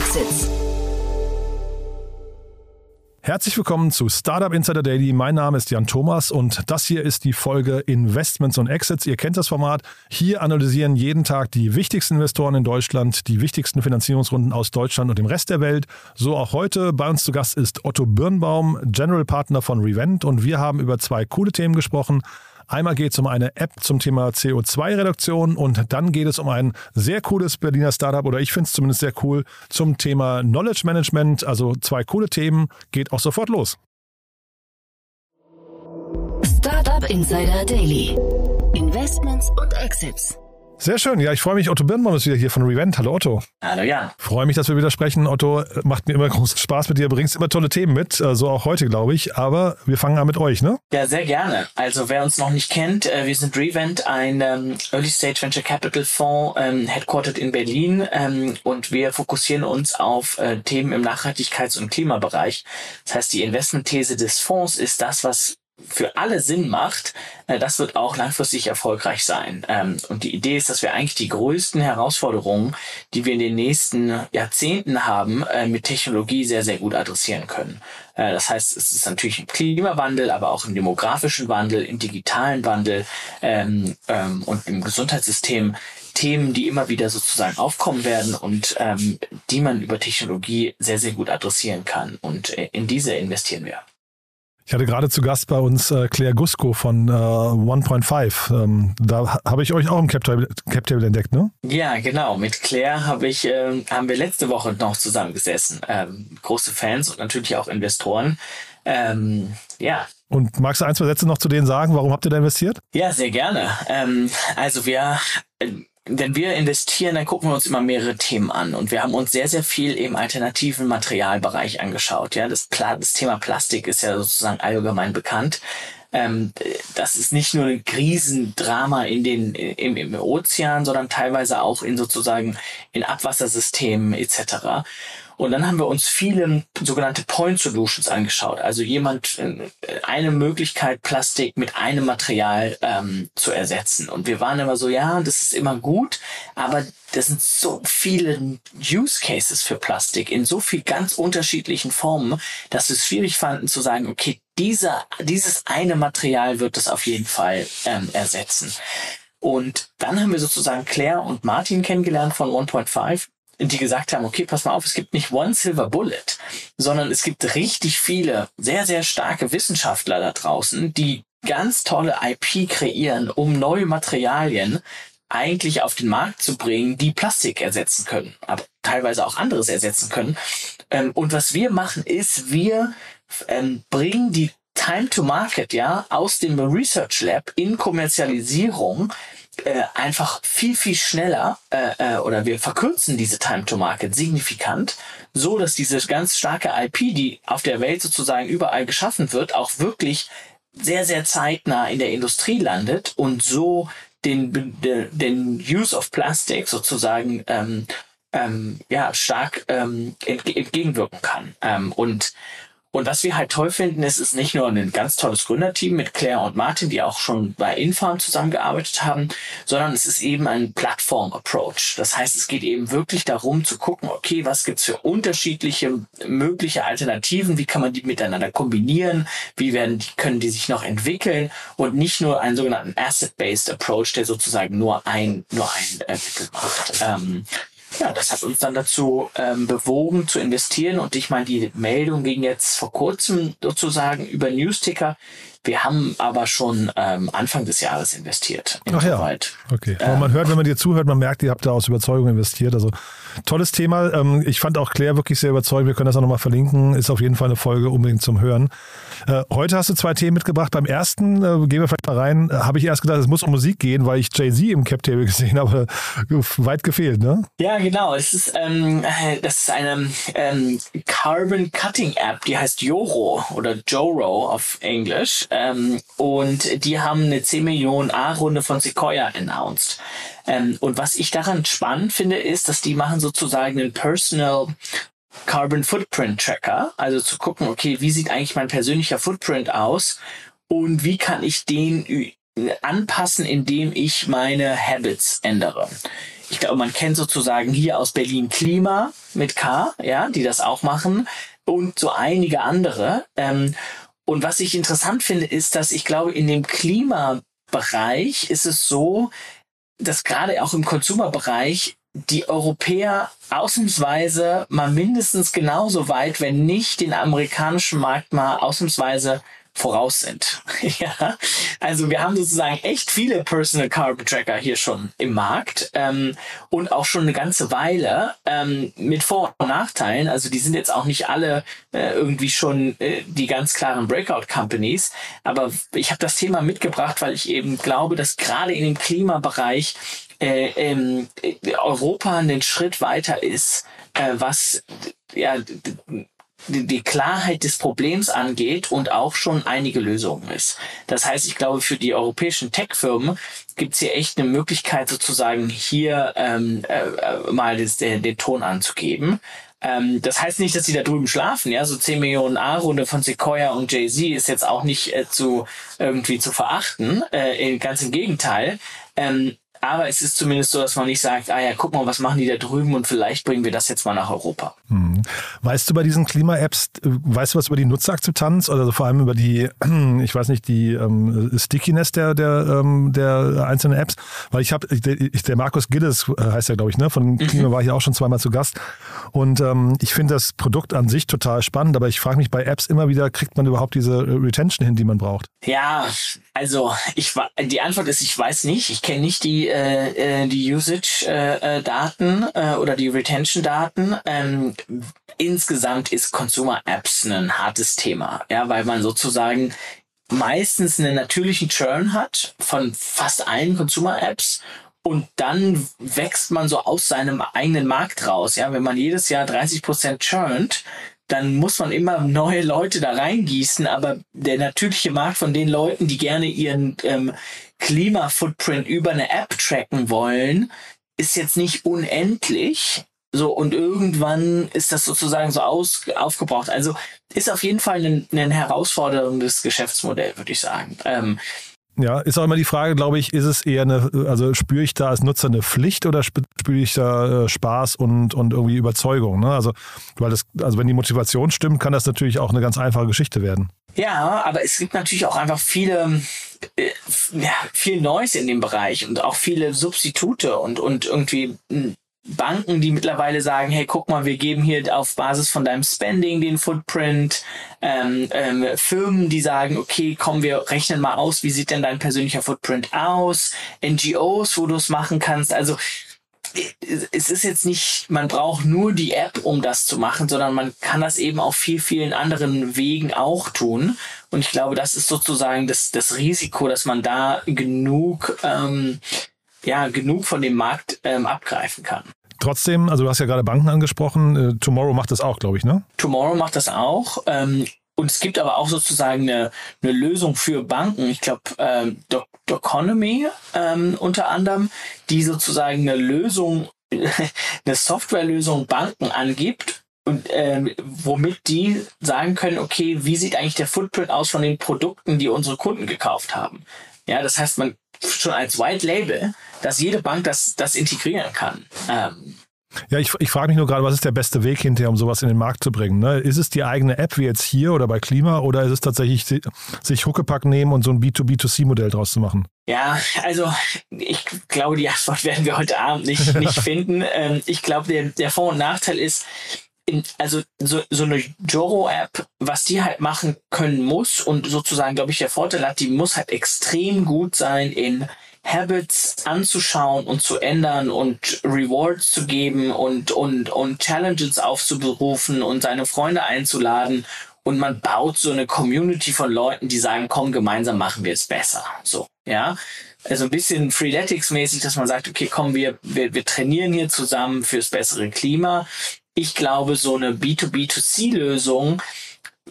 Exits. Herzlich willkommen zu Startup Insider Daily. Mein Name ist Jan Thomas und das hier ist die Folge Investments und Exits. Ihr kennt das Format. Hier analysieren jeden Tag die wichtigsten Investoren in Deutschland, die wichtigsten Finanzierungsrunden aus Deutschland und dem Rest der Welt. So auch heute. Bei uns zu Gast ist Otto Birnbaum, General Partner von Revent und wir haben über zwei coole Themen gesprochen. Einmal geht es um eine App zum Thema CO2-Reduktion und dann geht es um ein sehr cooles Berliner Startup oder ich finde es zumindest sehr cool zum Thema Knowledge Management. Also zwei coole Themen. Geht auch sofort los. Startup Insider Daily. Investments und Exits. Sehr schön. Ja, ich freue mich. Otto Birnbaum ist wieder hier von Revent. Hallo Otto. Hallo Jan. Freue mich, dass wir wieder sprechen. Otto, macht mir immer großen Spaß mit dir. Bringst immer tolle Themen mit. Äh, so auch heute, glaube ich. Aber wir fangen an mit euch, ne? Ja, sehr gerne. Also wer uns noch nicht kennt, äh, wir sind Revent, ein ähm, Early Stage Venture Capital Fonds, ähm, headquartered in Berlin. Ähm, und wir fokussieren uns auf äh, Themen im Nachhaltigkeits- und Klimabereich. Das heißt, die Investmentthese des Fonds ist das, was für alle Sinn macht, äh, das wird auch langfristig erfolgreich sein. Ähm, und die Idee ist, dass wir eigentlich die größten Herausforderungen, die wir in den nächsten Jahrzehnten haben, äh, mit Technologie sehr, sehr gut adressieren können. Äh, das heißt, es ist natürlich im Klimawandel, aber auch im demografischen Wandel, im digitalen Wandel ähm, ähm, und im Gesundheitssystem Themen, die immer wieder sozusagen aufkommen werden und die man über Technologie sehr, sehr gut adressieren kann. Und in diese investieren wir. Ich hatte gerade zu Gast bei uns äh, Claire Gusko von äh, 1.5. Ähm, da habe ich euch auch im CapTable, CapTable entdeckt, ne? Ja, genau. Mit Claire habe ich, äh, haben wir letzte Woche noch zusammengesessen. Ähm, große Fans und natürlich auch Investoren. Ähm, ja, und magst du ein, zwei Sätze noch zu denen sagen? Warum habt ihr da investiert? Ja, sehr gerne. Ähm, also wir, wenn wir investieren, dann gucken wir uns immer mehrere Themen an. Und wir haben uns sehr, sehr viel im alternativen Materialbereich angeschaut. Ja, das, das Thema Plastik ist ja sozusagen allgemein bekannt. Ähm, das ist nicht nur ein Riesendrama in den, im, im Ozean, sondern teilweise auch in sozusagen in Abwassersystemen etc. Und dann haben wir uns viele sogenannte Point Solutions angeschaut. Also jemand, äh, eine Möglichkeit, Plastik mit einem Material ähm, zu ersetzen. Und wir waren immer so, ja, das ist immer gut, aber das sind so viele Use Cases für Plastik in so viel ganz unterschiedlichen Formen, dass wir es schwierig fanden zu sagen, okay, dieser, dieses eine Material wird das auf jeden Fall ähm, ersetzen. Und dann haben wir sozusagen Claire und Martin kennengelernt von 1.5 die gesagt haben, okay, pass mal auf, es gibt nicht One Silver Bullet, sondern es gibt richtig viele sehr, sehr starke Wissenschaftler da draußen, die ganz tolle IP kreieren, um neue Materialien eigentlich auf den Markt zu bringen, die Plastik ersetzen können, aber teilweise auch anderes ersetzen können. Ähm, und was wir machen ist, wir ähm, bringen die Time to Market ja aus dem Research Lab in Kommerzialisierung äh, einfach viel, viel schneller äh, äh, oder wir verkürzen diese Time to Market signifikant, so dass diese ganz starke IP, die auf der Welt sozusagen überall geschaffen wird, auch wirklich sehr, sehr zeitnah in der Industrie landet und so den, den Use of Plastic sozusagen ähm, ähm, ja, stark ähm, entgegenwirken kann. Ähm, und und was wir halt toll finden, ist, ist nicht nur ein ganz tolles Gründerteam mit Claire und Martin, die auch schon bei Infarm zusammengearbeitet haben, sondern es ist eben ein Plattform-Approach. Das heißt, es geht eben wirklich darum zu gucken, okay, was gibt's für unterschiedliche mögliche Alternativen, wie kann man die miteinander kombinieren, wie werden die, können die sich noch entwickeln und nicht nur einen sogenannten Asset-Based Approach, der sozusagen nur ein, nur ein Mittel macht. Ähm, ja, das hat uns dann dazu ähm, bewogen zu investieren und ich meine, die Meldung ging jetzt vor kurzem sozusagen über Newsticker. Wir haben aber schon ähm, Anfang des Jahres investiert. Ach ja, Wald. okay. Aber man hört, wenn man dir zuhört, man merkt, ihr habt da aus Überzeugung investiert. Also tolles Thema. Ähm, ich fand auch Claire wirklich sehr überzeugend. Wir können das auch nochmal verlinken. Ist auf jeden Fall eine Folge unbedingt zum Hören. Äh, heute hast du zwei Themen mitgebracht. Beim ersten, äh, gehen wir vielleicht mal rein, äh, habe ich erst gedacht, es muss um Musik gehen, weil ich Jay-Z im Cap Table gesehen habe. Weit gefehlt, ne? Ja, genau. Es ist, ähm, das ist eine ähm, Carbon Cutting App, die heißt Joro oder Joro auf Englisch. Ähm, und die haben eine 10 Millionen A-Runde von Sequoia announced. Ähm, und was ich daran spannend finde, ist, dass die machen sozusagen einen Personal Carbon Footprint Tracker, also zu gucken, okay, wie sieht eigentlich mein persönlicher Footprint aus und wie kann ich den anpassen, indem ich meine Habits ändere. ich glaube, man kennt sozusagen hier aus Berlin Klima mit K, ja, die das auch machen und so einige andere. Ähm, und was ich interessant finde, ist, dass ich glaube, in dem Klimabereich ist es so, dass gerade auch im Consumer-Bereich die Europäer ausnahmsweise mal mindestens genauso weit, wenn nicht den amerikanischen Markt mal ausnahmsweise voraus sind. ja, also wir haben sozusagen echt viele Personal Carbon Tracker hier schon im Markt ähm, und auch schon eine ganze Weile ähm, mit Vor- und Nachteilen. Also die sind jetzt auch nicht alle äh, irgendwie schon äh, die ganz klaren Breakout Companies, aber ich habe das Thema mitgebracht, weil ich eben glaube, dass gerade in dem Klimabereich äh, ähm, Europa einen Schritt weiter ist, äh, was ja die, Klarheit des Problems angeht und auch schon einige Lösungen ist. Das heißt, ich glaube, für die europäischen Tech-Firmen gibt es hier echt eine Möglichkeit, sozusagen hier ähm, äh, mal das, den, den Ton anzugeben. Ähm, das heißt nicht, dass sie da drüben schlafen, ja, so 10 Millionen A-Runde von Sequoia und Jay-Z ist jetzt auch nicht äh, zu irgendwie zu verachten, äh, ganz im Gegenteil. Ähm, aber es ist zumindest so, dass man nicht sagt, ah ja, guck mal, was machen die da drüben und vielleicht bringen wir das jetzt mal nach Europa. Hm. Weißt du bei diesen Klima-Apps, äh, weißt du was über die Nutzerakzeptanz oder also vor allem über die, ich weiß nicht, die ähm, Stickiness der, der, ähm, der einzelnen Apps? Weil ich habe, der Markus Gildes äh, heißt ja, glaube ich, ne? Von mhm. Klima mhm. war ich auch schon zweimal zu Gast. Und ähm, ich finde das Produkt an sich total spannend, aber ich frage mich bei Apps immer wieder, kriegt man überhaupt diese äh, Retention hin, die man braucht? Ja, also ich die Antwort ist, ich weiß nicht. Ich kenne nicht die äh, äh die Usage-Daten äh, oder die Retention-Daten. Ähm, insgesamt ist Consumer Apps ein hartes Thema, ja, weil man sozusagen meistens einen natürlichen Churn hat von fast allen Consumer Apps und dann wächst man so aus seinem eigenen Markt raus. Ja, wenn man jedes Jahr 30 Prozent churnt, dann muss man immer neue Leute da reingießen, aber der natürliche Markt von den Leuten, die gerne ihren ähm, Klima-Footprint über eine App tracken wollen, ist jetzt nicht unendlich. So, und irgendwann ist das sozusagen so aus, aufgebraucht. Also ist auf jeden Fall ein, ein herausforderndes Geschäftsmodell, würde ich sagen. Ähm, ja, ist auch immer die Frage, glaube ich, ist es eher eine, also spüre ich da als Nutzer eine Pflicht oder spüre ich da äh, Spaß und, und irgendwie Überzeugung? Ne? Also, weil das, also wenn die Motivation stimmt, kann das natürlich auch eine ganz einfache Geschichte werden. Ja, aber es gibt natürlich auch einfach viele, äh, ja, viel Neues in dem Bereich und auch viele Substitute und, und irgendwie hm, Banken, die mittlerweile sagen, hey, guck mal, wir geben hier auf Basis von deinem Spending den Footprint. Ähm, ähm, Firmen, die sagen, okay, komm, wir rechnen mal aus, wie sieht denn dein persönlicher Footprint aus? NGOs, wo du es machen kannst. Also es ist jetzt nicht, man braucht nur die App, um das zu machen, sondern man kann das eben auf viel, vielen anderen Wegen auch tun. Und ich glaube, das ist sozusagen das, das Risiko, dass man da genug ähm, ja, genug von dem Markt ähm, abgreifen kann. Trotzdem, also du hast ja gerade Banken angesprochen, äh, Tomorrow macht das auch, glaube ich, ne? Tomorrow macht das auch. Ähm, und es gibt aber auch sozusagen eine, eine Lösung für Banken. Ich glaube, ähm, Doconomy ähm, unter anderem, die sozusagen eine Lösung, eine Softwarelösung Banken angibt und ähm, womit die sagen können, okay, wie sieht eigentlich der Footprint aus von den Produkten, die unsere Kunden gekauft haben? Ja, das heißt, man schon als White Label, dass jede Bank das, das integrieren kann. Ähm, ja, ich, ich frage mich nur gerade, was ist der beste Weg hinterher, um sowas in den Markt zu bringen? Ne? Ist es die eigene App wie jetzt hier oder bei Klima oder ist es tatsächlich sich Huckepack nehmen und so ein B2B2C-Modell draus zu machen? Ja, also ich glaube, die Antwort werden wir heute Abend nicht, nicht finden. Ähm, ich glaube, der, der Vor- und Nachteil ist, also so, so eine Joro-App, was die halt machen können muss und sozusagen, glaube ich, der Vorteil hat, die muss halt extrem gut sein in Habits anzuschauen und zu ändern und Rewards zu geben und, und, und Challenges aufzuberufen und seine Freunde einzuladen. Und man baut so eine Community von Leuten, die sagen, komm, gemeinsam machen wir es besser. So, ja. Also ein bisschen Freeletics-mäßig, dass man sagt, okay, komm, wir, wir, wir trainieren hier zusammen fürs bessere Klima ich glaube, so eine B2B2C-Lösung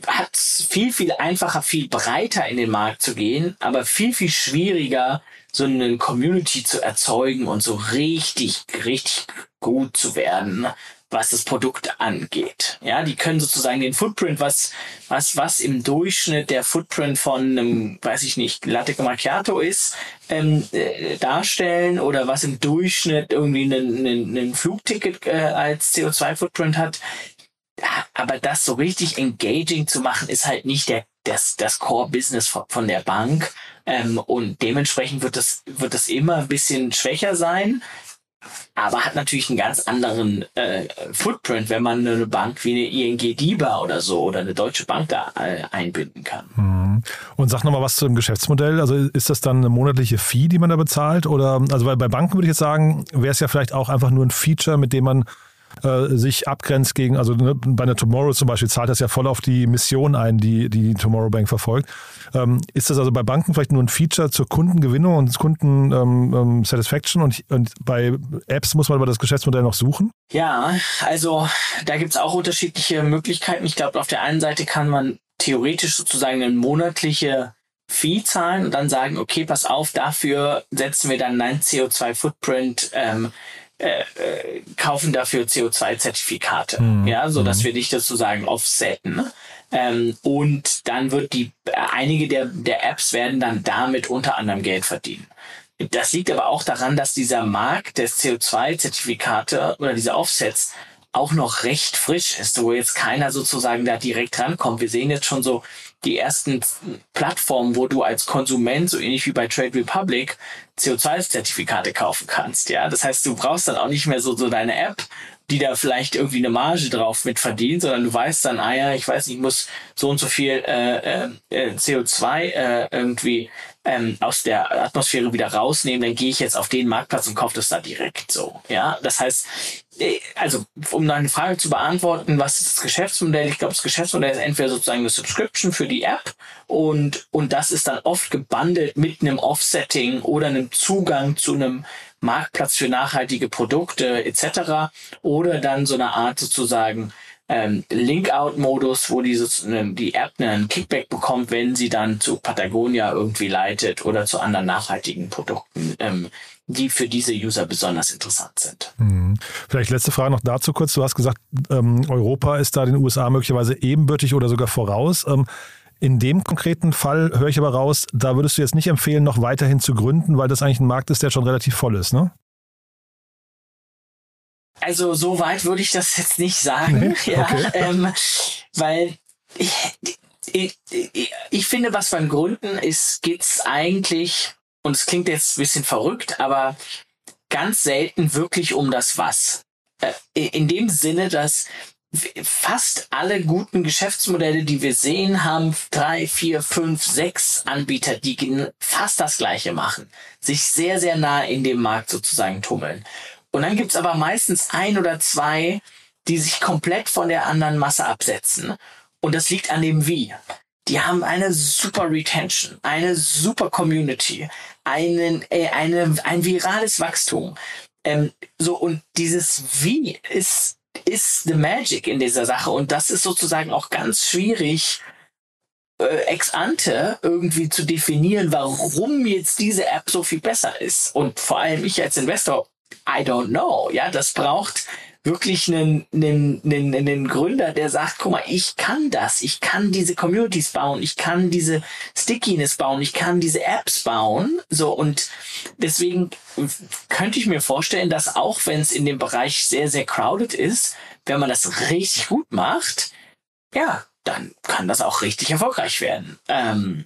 hat viel, viel einfacher, viel breiter in den Markt zu gehen, aber viel, viel schwieriger, so eine Community zu erzeugen und so richtig, richtig gut zu werden. Was das Produkt angeht. Ja, die können sozusagen den Footprint, was, was, was im Durchschnitt der Footprint von einem, weiß ich nicht, Latte Macchiato ist, ähm, äh, darstellen oder was im Durchschnitt irgendwie ein, Flugticket äh, als CO2-Footprint hat. Aber das so richtig engaging zu machen, ist halt nicht der, das, das Core-Business von, von der Bank. Ähm, und dementsprechend wird das, wird das immer ein bisschen schwächer sein aber hat natürlich einen ganz anderen äh, Footprint, wenn man eine Bank wie eine ING DIBA oder so oder eine Deutsche Bank da äh, einbinden kann. Mhm. Und sag nochmal was zum Geschäftsmodell. Also ist das dann eine monatliche Fee, die man da bezahlt? Oder also bei, bei Banken würde ich jetzt sagen, wäre es ja vielleicht auch einfach nur ein Feature, mit dem man äh, sich abgrenzt gegen, also ne, bei einer Tomorrow zum Beispiel zahlt das ja voll auf die Mission ein, die die Tomorrow Bank verfolgt. Ähm, ist das also bei Banken vielleicht nur ein Feature zur Kundengewinnung und Kunden-Satisfaction ähm, ähm und, und bei Apps muss man aber das Geschäftsmodell noch suchen? Ja, also da gibt es auch unterschiedliche Möglichkeiten. Ich glaube, auf der einen Seite kann man theoretisch sozusagen eine monatliche Fee zahlen und dann sagen, okay, pass auf, dafür setzen wir dann einen CO2-Footprint ähm, äh, äh, kaufen dafür CO2-Zertifikate, mhm. ja, so dass mhm. wir dich sozusagen offsetten. Ähm, und dann wird die, äh, einige der, der Apps werden dann damit unter anderem Geld verdienen. Das liegt aber auch daran, dass dieser Markt des CO2-Zertifikate oder dieser Offsets auch noch recht frisch ist, wo jetzt keiner sozusagen da direkt rankommt. Wir sehen jetzt schon so die ersten Plattformen, wo du als Konsument, so ähnlich wie bei Trade Republic, CO2-Zertifikate kaufen kannst. Ja, das heißt, du brauchst dann auch nicht mehr so, so deine App, die da vielleicht irgendwie eine Marge drauf mit verdient, sondern du weißt dann, ah ja, ich weiß nicht, ich muss so und so viel äh, äh, CO2 äh, irgendwie ähm, aus der Atmosphäre wieder rausnehmen, dann gehe ich jetzt auf den Marktplatz und kaufe das da direkt so. Ja, das heißt, äh, also um deine Frage zu beantworten, was ist das Geschäftsmodell? Ich glaube, das Geschäftsmodell ist entweder sozusagen eine Subscription für die App und, und das ist dann oft gebundelt mit einem Offsetting oder einem Zugang zu einem Marktplatz für nachhaltige Produkte etc. Oder dann so eine Art sozusagen ähm, Link-Out-Modus, wo die, die App einen Kickback bekommt, wenn sie dann zu Patagonia irgendwie leitet oder zu anderen nachhaltigen Produkten, ähm, die für diese User besonders interessant sind. Hm. Vielleicht letzte Frage noch dazu kurz. Du hast gesagt, ähm, Europa ist da den USA möglicherweise ebenbürtig oder sogar voraus. Ähm, in dem konkreten Fall höre ich aber raus, da würdest du jetzt nicht empfehlen, noch weiterhin zu gründen, weil das eigentlich ein Markt ist, der schon relativ voll ist, ne? Also so weit würde ich das jetzt nicht sagen, nee? ja, okay. ähm, weil ich, ich, ich, ich, finde, was beim Gründen ist, geht's eigentlich, und es klingt jetzt ein bisschen verrückt, aber ganz selten wirklich um das Was. Äh, in dem Sinne, dass fast alle guten Geschäftsmodelle, die wir sehen, haben drei, vier, fünf, sechs Anbieter, die fast das Gleiche machen, sich sehr, sehr nah in dem Markt sozusagen tummeln. Und dann gibt's aber meistens ein oder zwei, die sich komplett von der anderen Masse absetzen. Und das liegt an dem Wie. Die haben eine super Retention, eine super Community, einen, äh, eine, ein virales Wachstum. Ähm, so, und dieses Wie ist ist the magic in dieser Sache und das ist sozusagen auch ganz schwierig äh, ex ante irgendwie zu definieren, warum jetzt diese App so viel besser ist und vor allem ich als Investor I don't know. Ja, das braucht wirklich einen, einen, einen, einen Gründer, der sagt, guck mal, ich kann das, ich kann diese Communities bauen, ich kann diese Stickiness bauen, ich kann diese Apps bauen. So und deswegen könnte ich mir vorstellen, dass auch wenn es in dem Bereich sehr, sehr crowded ist, wenn man das richtig gut macht, ja, dann kann das auch richtig erfolgreich werden. Ähm,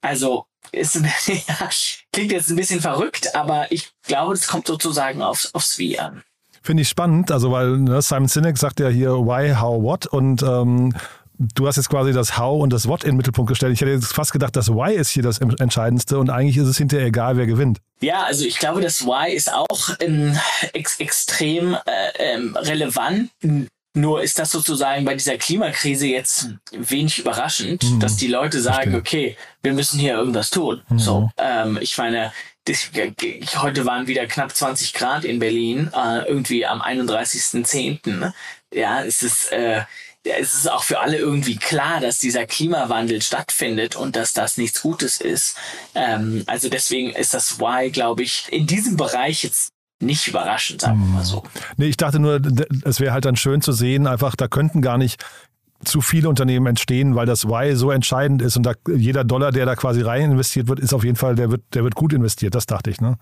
also ist, ja, klingt jetzt ein bisschen verrückt, aber ich glaube, es kommt sozusagen aufs, aufs Wie an. Finde ich spannend, also weil ne, Simon Sinek sagt ja hier why, how, what und ähm, du hast jetzt quasi das How und das What in den Mittelpunkt gestellt. Ich hätte jetzt fast gedacht, das Why ist hier das Entscheidendste und eigentlich ist es hinterher egal, wer gewinnt. Ja, also ich glaube, das Why ist auch ähm, ex extrem äh, ähm, relevant. Nur ist das sozusagen bei dieser Klimakrise jetzt wenig überraschend, mhm. dass die Leute sagen, Verstehe. okay, wir müssen hier irgendwas tun. Mhm. So, ähm, ich meine, das, heute waren wieder knapp 20 Grad in Berlin, äh, irgendwie am 31.10. Ja, es ist, äh, es ist auch für alle irgendwie klar, dass dieser Klimawandel stattfindet und dass das nichts Gutes ist. Ähm, also deswegen ist das Why, glaube ich, in diesem Bereich jetzt nicht überraschend, sagen wir mal so. Nee, ich dachte nur, es wäre halt dann schön zu sehen, einfach, da könnten gar nicht zu viele Unternehmen entstehen, weil das Why so entscheidend ist und da jeder Dollar, der da quasi rein investiert wird, ist auf jeden Fall, der wird, der wird gut investiert, das dachte ich, ne?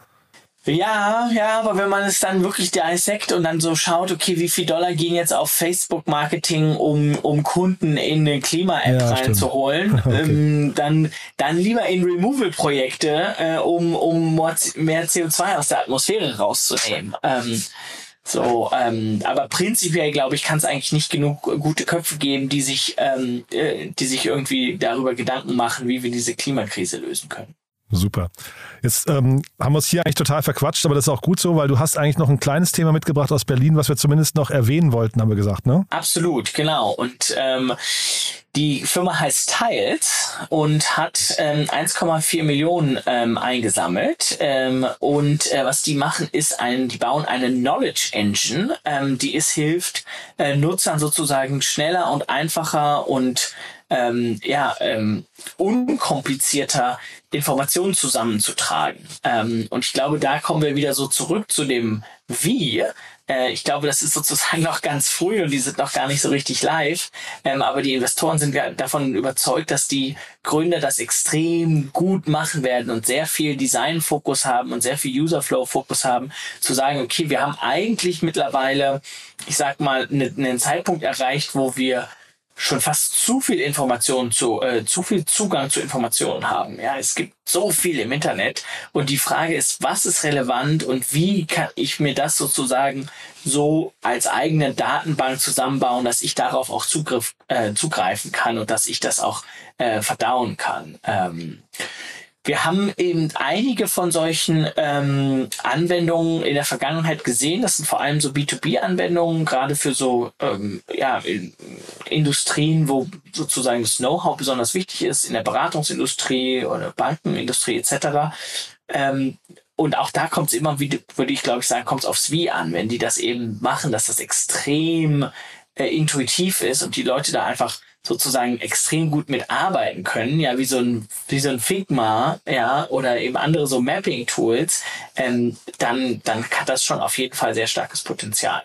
Ja, ja, aber wenn man es dann wirklich dissekt und dann so schaut, okay, wie viel Dollar gehen jetzt auf Facebook-Marketing, um, um Kunden in eine Klima-App ja, reinzuholen, okay. ähm, dann, dann lieber in Removal-Projekte, äh, um, um mehr CO2 aus der Atmosphäre rauszunehmen. Ähm, so, ähm, aber prinzipiell glaube ich, kann es eigentlich nicht genug gute Köpfe geben, die sich, ähm, äh, die sich irgendwie darüber Gedanken machen, wie wir diese Klimakrise lösen können. Super. Jetzt ähm, haben wir uns hier eigentlich total verquatscht, aber das ist auch gut so, weil du hast eigentlich noch ein kleines Thema mitgebracht aus Berlin, was wir zumindest noch erwähnen wollten, haben wir gesagt, ne? Absolut, genau. Und ähm, die Firma heißt Tiles und hat ähm, 1,4 Millionen ähm, eingesammelt. Ähm, und äh, was die machen, ist ein, die bauen eine Knowledge Engine, ähm, die es hilft, äh, Nutzern sozusagen schneller und einfacher und ähm, ja, ähm, unkomplizierter Informationen zusammenzutragen. Ähm, und ich glaube, da kommen wir wieder so zurück zu dem Wie. Äh, ich glaube, das ist sozusagen noch ganz früh und die sind noch gar nicht so richtig live. Ähm, aber die Investoren sind davon überzeugt, dass die Gründer das extrem gut machen werden und sehr viel Design-Fokus haben und sehr viel User-Flow-Fokus haben, zu sagen, okay, wir haben eigentlich mittlerweile, ich sag mal, ne, einen Zeitpunkt erreicht, wo wir schon fast zu viel Information zu, äh, zu viel Zugang zu Informationen haben. Ja, es gibt so viel im Internet und die Frage ist, was ist relevant und wie kann ich mir das sozusagen so als eigene Datenbank zusammenbauen, dass ich darauf auch Zugriff, äh, zugreifen kann und dass ich das auch äh, verdauen kann. Ähm, wir haben eben einige von solchen ähm, Anwendungen in der Vergangenheit gesehen. Das sind vor allem so B2B-Anwendungen, gerade für so ähm, ja, in, Industrien, wo sozusagen das Know-how besonders wichtig ist, in der Beratungsindustrie oder Bankenindustrie etc. Ähm, und auch da kommt es immer würde ich glaube ich sagen, kommt es aufs Wie an, wenn die das eben machen, dass das extrem äh, intuitiv ist und die Leute da einfach sozusagen extrem gut mitarbeiten können, ja, wie so ein, wie so ein Figma, ja, oder eben andere so Mapping-Tools, ähm, dann, dann hat das schon auf jeden Fall sehr starkes Potenzial.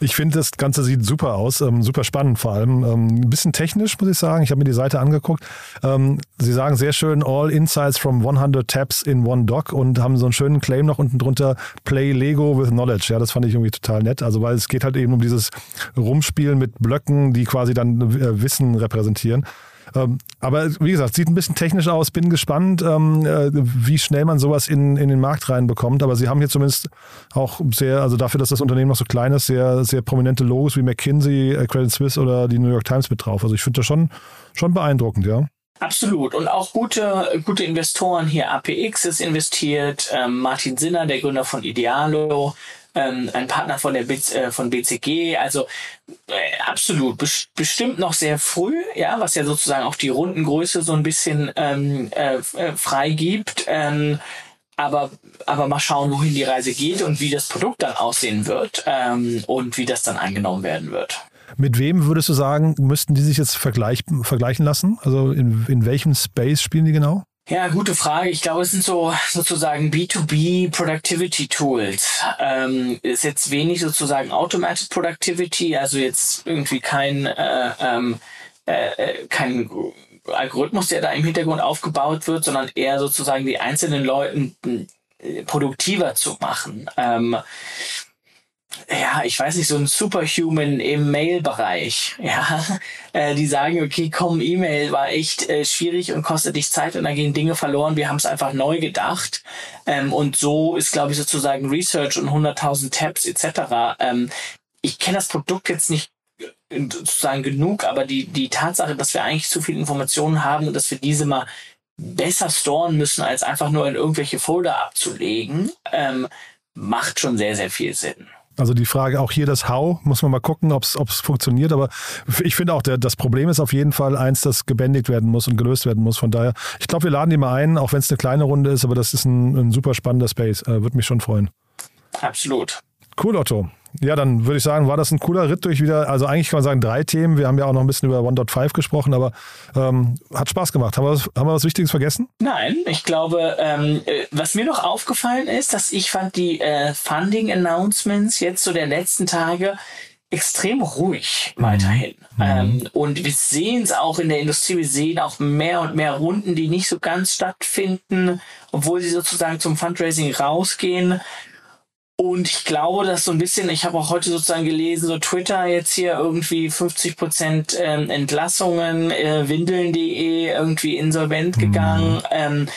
Ich finde, das Ganze sieht super aus, ähm, super spannend vor allem. Ähm, ein bisschen technisch, muss ich sagen. Ich habe mir die Seite angeguckt. Ähm, Sie sagen sehr schön, all insights from 100 tabs in one doc und haben so einen schönen Claim noch unten drunter, play Lego with knowledge. Ja, das fand ich irgendwie total nett. Also, weil es geht halt eben um dieses Rumspielen mit Blöcken, die quasi dann äh, Wissen repräsentieren. Ähm, aber wie gesagt, sieht ein bisschen technisch aus. Bin gespannt, ähm, äh, wie schnell man sowas in, in den Markt reinbekommt. Aber sie haben hier zumindest auch sehr, also dafür, dass das Unternehmen noch so klein ist, sehr, sehr prominente Logos wie McKinsey, äh, Credit Suisse oder die New York Times mit drauf. Also ich finde das schon, schon beeindruckend, ja. Absolut. Und auch gute, gute Investoren hier. APX ist investiert, ähm, Martin Sinner, der Gründer von Idealo, ähm, ein Partner von der B äh, von BCG. Also äh, absolut bes bestimmt noch sehr früh, ja, was ja sozusagen auch die Rundengröße so ein bisschen ähm, äh, äh frei gibt. Ähm, aber, aber mal schauen, wohin die Reise geht und wie das Produkt dann aussehen wird ähm, und wie das dann angenommen werden wird. Mit wem würdest du sagen, müssten die sich jetzt vergleich, vergleichen lassen? Also in, in welchem Space spielen die genau? Ja, gute Frage. Ich glaube, es sind so sozusagen B2B Productivity Tools. Ähm, ist jetzt wenig sozusagen Automated Productivity, also jetzt irgendwie kein, äh, ähm, äh, äh, kein Algorithmus, der da im Hintergrund aufgebaut wird, sondern eher sozusagen die einzelnen Leuten äh, produktiver zu machen. Ähm, ja, ich weiß nicht, so ein Superhuman im Mail-Bereich, ja, äh, die sagen, okay, komm, E-Mail war echt äh, schwierig und kostet dich Zeit und da gehen Dinge verloren, wir haben es einfach neu gedacht ähm, und so ist, glaube ich, sozusagen Research und 100.000 Tabs etc. Ähm, ich kenne das Produkt jetzt nicht äh, sozusagen genug, aber die, die Tatsache, dass wir eigentlich zu viel Informationen haben und dass wir diese mal besser storen müssen, als einfach nur in irgendwelche Folder abzulegen, ähm, macht schon sehr, sehr viel Sinn. Also die Frage auch hier das How, muss man mal gucken, ob es funktioniert. Aber ich finde auch, der, das Problem ist auf jeden Fall eins, das gebändigt werden muss und gelöst werden muss. Von daher, ich glaube, wir laden die mal ein, auch wenn es eine kleine Runde ist, aber das ist ein, ein super spannender Space. Äh, Würde mich schon freuen. Absolut. Cool, Otto. Ja, dann würde ich sagen, war das ein cooler Ritt durch wieder, also eigentlich kann man sagen drei Themen. Wir haben ja auch noch ein bisschen über 1.5 gesprochen, aber ähm, hat Spaß gemacht. Haben wir, was, haben wir was Wichtiges vergessen? Nein, ich glaube, ähm, äh, was mir noch aufgefallen ist, dass ich fand die äh, Funding-Announcements jetzt so der letzten Tage extrem ruhig mhm. weiterhin. Mhm. Ähm, und wir sehen es auch in der Industrie, wir sehen auch mehr und mehr Runden, die nicht so ganz stattfinden, obwohl sie sozusagen zum Fundraising rausgehen. Und ich glaube, dass so ein bisschen, ich habe auch heute sozusagen gelesen, so Twitter jetzt hier irgendwie 50 Prozent ähm, Entlassungen, äh, Windeln.de irgendwie insolvent mhm. gegangen. Ähm,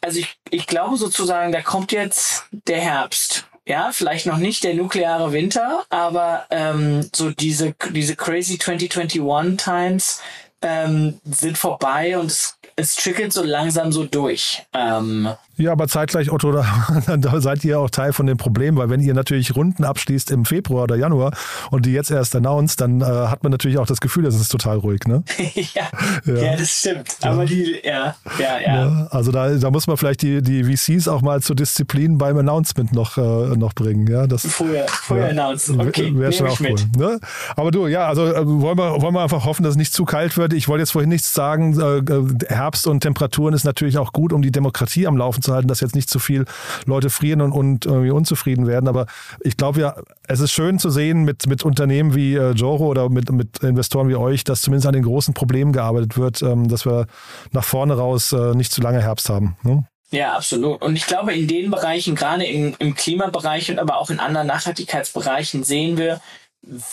also ich, ich glaube sozusagen, da kommt jetzt der Herbst. Ja, vielleicht noch nicht der nukleare Winter, aber ähm, so diese, diese crazy 2021 Times ähm, sind vorbei und es, es trickelt so langsam so durch. Ähm, ja, aber zeitgleich, Otto, da, da seid ihr auch Teil von dem Problem, weil wenn ihr natürlich Runden abschließt im Februar oder Januar und die jetzt erst announced, dann äh, hat man natürlich auch das Gefühl, das ist total ruhig, ne? ja, ja, ja. das stimmt. Aber die, ja, ja, ja. ja also da, da muss man vielleicht die, die VCs auch mal zur Disziplin beim Announcement noch, äh, noch bringen. Ja, das, vorher vorher ja, announcen. Okay, wäre schon auch cool. Ne? Aber du, ja, also äh, wollen, wir, wollen wir einfach hoffen, dass es nicht zu kalt wird. Ich wollte jetzt vorhin nichts sagen. Äh, äh, Herbst und Temperaturen ist natürlich auch gut, um die Demokratie am Laufen zu zu halten, dass jetzt nicht zu viel Leute frieren und, und irgendwie unzufrieden werden. Aber ich glaube ja, es ist schön zu sehen mit, mit Unternehmen wie äh, Joro oder mit, mit Investoren wie euch, dass zumindest an den großen Problemen gearbeitet wird, ähm, dass wir nach vorne raus äh, nicht zu lange Herbst haben. Ne? Ja, absolut. Und ich glaube, in den Bereichen, gerade im, im Klimabereich und aber auch in anderen Nachhaltigkeitsbereichen, sehen wir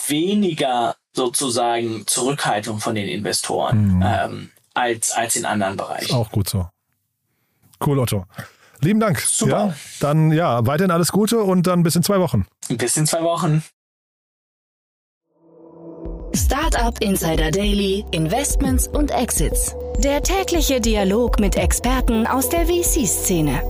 weniger sozusagen Zurückhaltung von den Investoren mhm. ähm, als, als in anderen Bereichen. Auch gut so. Cool, Otto. Lieben Dank. Super. Ja, dann ja, weiterhin alles Gute und dann bis in zwei Wochen. Bis in zwei Wochen. Startup Insider Daily, Investments und Exits. Der tägliche Dialog mit Experten aus der VC-Szene.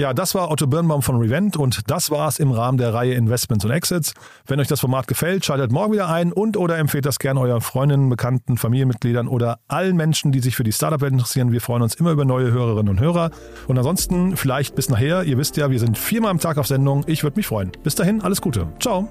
Ja, das war Otto Birnbaum von Revent und das war es im Rahmen der Reihe Investments und Exits. Wenn euch das Format gefällt, schaltet morgen wieder ein und oder empfehlt das gerne euren Freundinnen, Bekannten, Familienmitgliedern oder allen Menschen, die sich für die Startup-Welt interessieren. Wir freuen uns immer über neue Hörerinnen und Hörer. Und ansonsten vielleicht bis nachher. Ihr wisst ja, wir sind viermal am Tag auf Sendung. Ich würde mich freuen. Bis dahin, alles Gute. Ciao.